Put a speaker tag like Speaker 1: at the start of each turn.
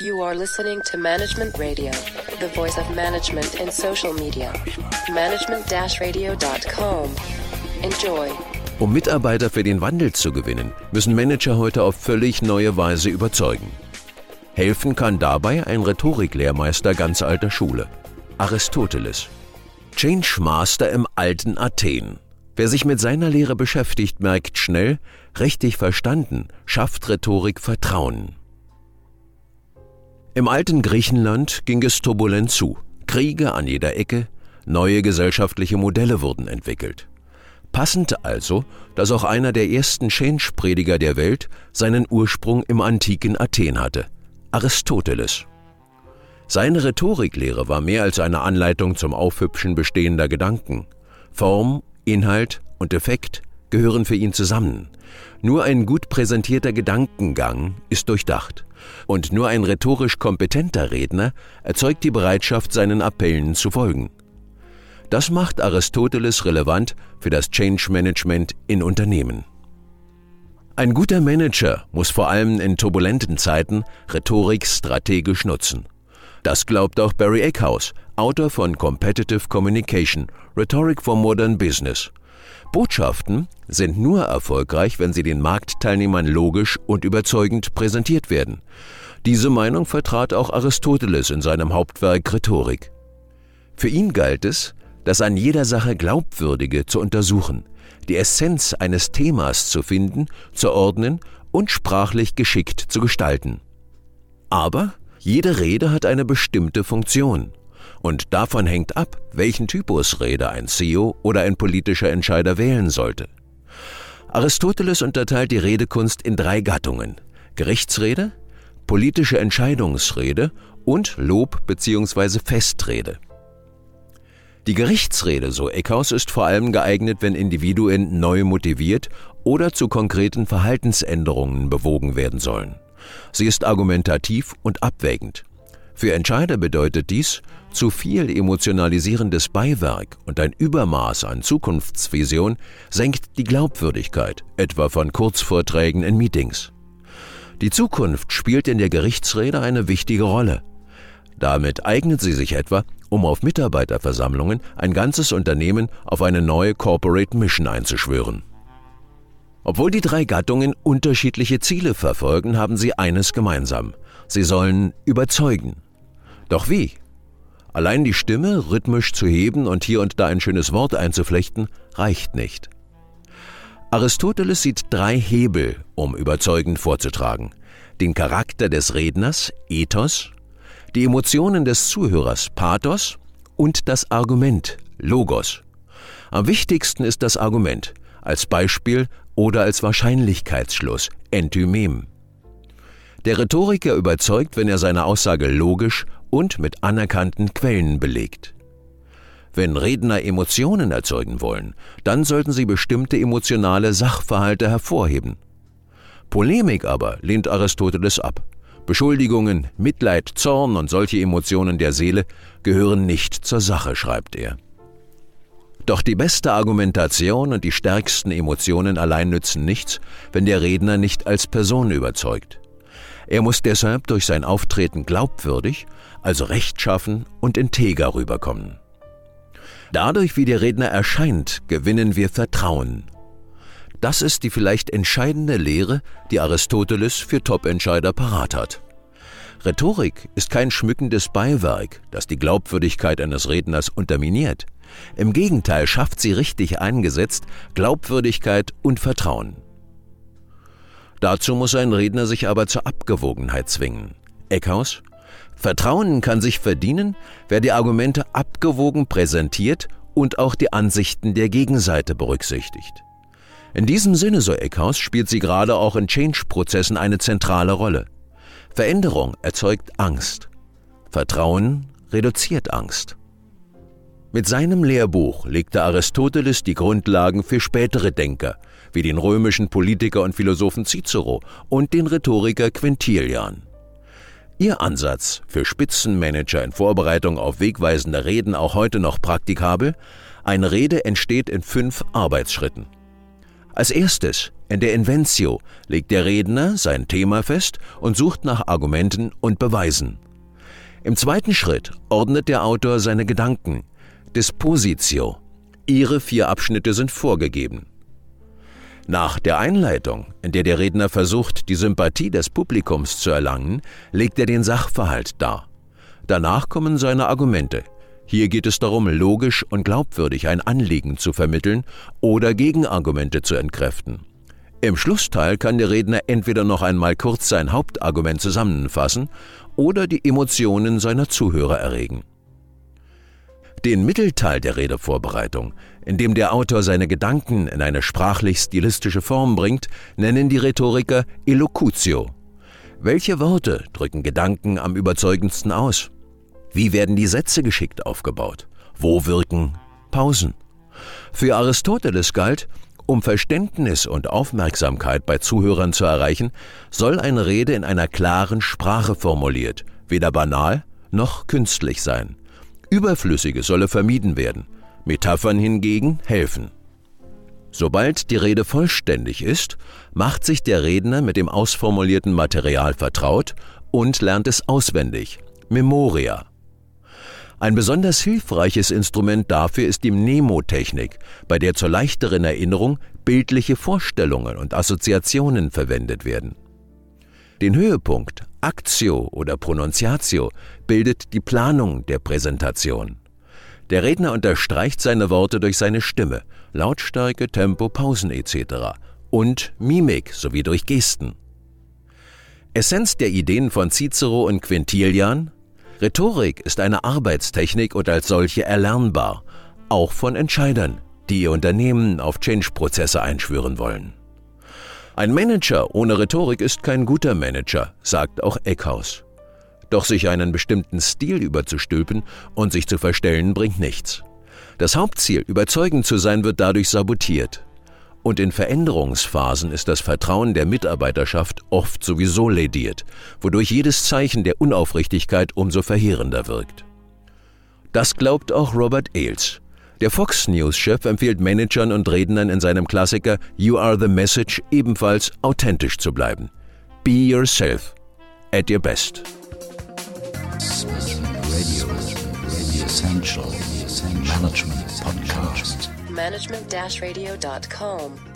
Speaker 1: You are listening to Management Radio, the voice of management in social media. Management-radio.com. Enjoy.
Speaker 2: Um Mitarbeiter für den Wandel zu gewinnen, müssen Manager heute auf völlig neue Weise überzeugen. Helfen kann dabei ein Rhetoriklehrmeister ganz alter Schule, Aristoteles. Change Master im alten Athen. Wer sich mit seiner Lehre beschäftigt, merkt schnell, richtig verstanden, schafft Rhetorik Vertrauen. Im alten Griechenland ging es turbulent zu. Kriege an jeder Ecke, neue gesellschaftliche Modelle wurden entwickelt. Passend also, dass auch einer der ersten Change-Prediger der Welt seinen Ursprung im antiken Athen hatte, Aristoteles. Seine Rhetoriklehre war mehr als eine Anleitung zum Aufhübschen bestehender Gedanken. Form, Inhalt und Effekt gehören für ihn zusammen. Nur ein gut präsentierter Gedankengang ist durchdacht. Und nur ein rhetorisch kompetenter Redner erzeugt die Bereitschaft, seinen Appellen zu folgen. Das macht Aristoteles relevant für das Change Management in Unternehmen. Ein guter Manager muss vor allem in turbulenten Zeiten Rhetorik strategisch nutzen. Das glaubt auch Barry Eckhouse, Autor von Competitive Communication, Rhetoric for Modern Business. Botschaften sind nur erfolgreich, wenn sie den Marktteilnehmern logisch und überzeugend präsentiert werden. Diese Meinung vertrat auch Aristoteles in seinem Hauptwerk Rhetorik. Für ihn galt es, das an jeder Sache Glaubwürdige zu untersuchen, die Essenz eines Themas zu finden, zu ordnen und sprachlich geschickt zu gestalten. Aber jede Rede hat eine bestimmte Funktion. Und davon hängt ab, welchen Typus Rede ein CEO oder ein politischer Entscheider wählen sollte. Aristoteles unterteilt die Redekunst in drei Gattungen. Gerichtsrede, politische Entscheidungsrede und Lob- bzw. Festrede. Die Gerichtsrede, so Eckhaus, ist vor allem geeignet, wenn Individuen neu motiviert oder zu konkreten Verhaltensänderungen bewogen werden sollen. Sie ist argumentativ und abwägend. Für Entscheider bedeutet dies, zu viel emotionalisierendes Beiwerk und ein Übermaß an Zukunftsvision senkt die Glaubwürdigkeit, etwa von Kurzvorträgen in Meetings. Die Zukunft spielt in der Gerichtsrede eine wichtige Rolle. Damit eignet sie sich etwa, um auf Mitarbeiterversammlungen ein ganzes Unternehmen auf eine neue Corporate Mission einzuschwören. Obwohl die drei Gattungen unterschiedliche Ziele verfolgen, haben sie eines gemeinsam. Sie sollen überzeugen. Doch wie? Allein die Stimme rhythmisch zu heben und hier und da ein schönes Wort einzuflechten, reicht nicht. Aristoteles sieht drei Hebel, um überzeugend vorzutragen. Den Charakter des Redners, Ethos, die Emotionen des Zuhörers, Pathos und das Argument, Logos. Am wichtigsten ist das Argument, als Beispiel oder als Wahrscheinlichkeitsschluss, Enthymem. Der Rhetoriker überzeugt, wenn er seine Aussage logisch und mit anerkannten Quellen belegt. Wenn Redner Emotionen erzeugen wollen, dann sollten sie bestimmte emotionale Sachverhalte hervorheben. Polemik aber lehnt Aristoteles ab. Beschuldigungen, Mitleid, Zorn und solche Emotionen der Seele gehören nicht zur Sache, schreibt er. Doch die beste Argumentation und die stärksten Emotionen allein nützen nichts, wenn der Redner nicht als Person überzeugt. Er muss deshalb durch sein Auftreten glaubwürdig, also rechtschaffen und integer rüberkommen. Dadurch, wie der Redner erscheint, gewinnen wir Vertrauen. Das ist die vielleicht entscheidende Lehre, die Aristoteles für Top-Entscheider parat hat. Rhetorik ist kein schmückendes Beiwerk, das die Glaubwürdigkeit eines Redners unterminiert. Im Gegenteil schafft sie richtig eingesetzt Glaubwürdigkeit und Vertrauen. Dazu muss ein Redner sich aber zur Abgewogenheit zwingen. Eckhaus Vertrauen kann sich verdienen, wer die Argumente abgewogen präsentiert und auch die Ansichten der Gegenseite berücksichtigt. In diesem Sinne, so Eckhaus, spielt sie gerade auch in Change-Prozessen eine zentrale Rolle. Veränderung erzeugt Angst. Vertrauen reduziert Angst. Mit seinem Lehrbuch legte Aristoteles die Grundlagen für spätere Denker, wie den römischen Politiker und Philosophen Cicero und den Rhetoriker Quintilian. Ihr Ansatz für Spitzenmanager in Vorbereitung auf wegweisende Reden auch heute noch praktikabel? Eine Rede entsteht in fünf Arbeitsschritten. Als erstes In der Inventio legt der Redner sein Thema fest und sucht nach Argumenten und Beweisen. Im zweiten Schritt ordnet der Autor seine Gedanken. Dispositio. Ihre vier Abschnitte sind vorgegeben. Nach der Einleitung, in der der Redner versucht, die Sympathie des Publikums zu erlangen, legt er den Sachverhalt dar. Danach kommen seine Argumente. Hier geht es darum, logisch und glaubwürdig ein Anliegen zu vermitteln oder Gegenargumente zu entkräften. Im Schlussteil kann der Redner entweder noch einmal kurz sein Hauptargument zusammenfassen oder die Emotionen seiner Zuhörer erregen. Den Mittelteil der Redevorbereitung, in dem der Autor seine Gedanken in eine sprachlich-stilistische Form bringt, nennen die Rhetoriker Elocutio. Welche Worte drücken Gedanken am überzeugendsten aus? Wie werden die Sätze geschickt aufgebaut? Wo wirken Pausen? Für Aristoteles galt, um Verständnis und Aufmerksamkeit bei Zuhörern zu erreichen, soll eine Rede in einer klaren Sprache formuliert, weder banal noch künstlich sein. Überflüssige solle vermieden werden, Metaphern hingegen helfen. Sobald die Rede vollständig ist, macht sich der Redner mit dem ausformulierten Material vertraut und lernt es auswendig. Memoria. Ein besonders hilfreiches Instrument dafür ist die Mnemotechnik, bei der zur leichteren Erinnerung bildliche Vorstellungen und Assoziationen verwendet werden. Den Höhepunkt, Actio oder Pronunciatio, bildet die Planung der Präsentation. Der Redner unterstreicht seine Worte durch seine Stimme, Lautstärke, Tempo, Pausen etc. und Mimik sowie durch Gesten. Essenz der Ideen von Cicero und Quintilian Rhetorik ist eine Arbeitstechnik und als solche erlernbar, auch von Entscheidern, die ihr Unternehmen auf Change-Prozesse einschwören wollen. Ein Manager ohne Rhetorik ist kein guter Manager, sagt auch Eckhaus. Doch sich einen bestimmten Stil überzustülpen und sich zu verstellen bringt nichts. Das Hauptziel, überzeugend zu sein, wird dadurch sabotiert. Und in Veränderungsphasen ist das Vertrauen der Mitarbeiterschaft oft sowieso lediert, wodurch jedes Zeichen der Unaufrichtigkeit umso verheerender wirkt. Das glaubt auch Robert Ailes. Der Fox News-Chef empfiehlt Managern und Rednern in seinem Klassiker You Are the Message ebenfalls authentisch zu bleiben. Be yourself. At your best. Radio, Radio Essential, Management Podcast.
Speaker 1: management-radio.com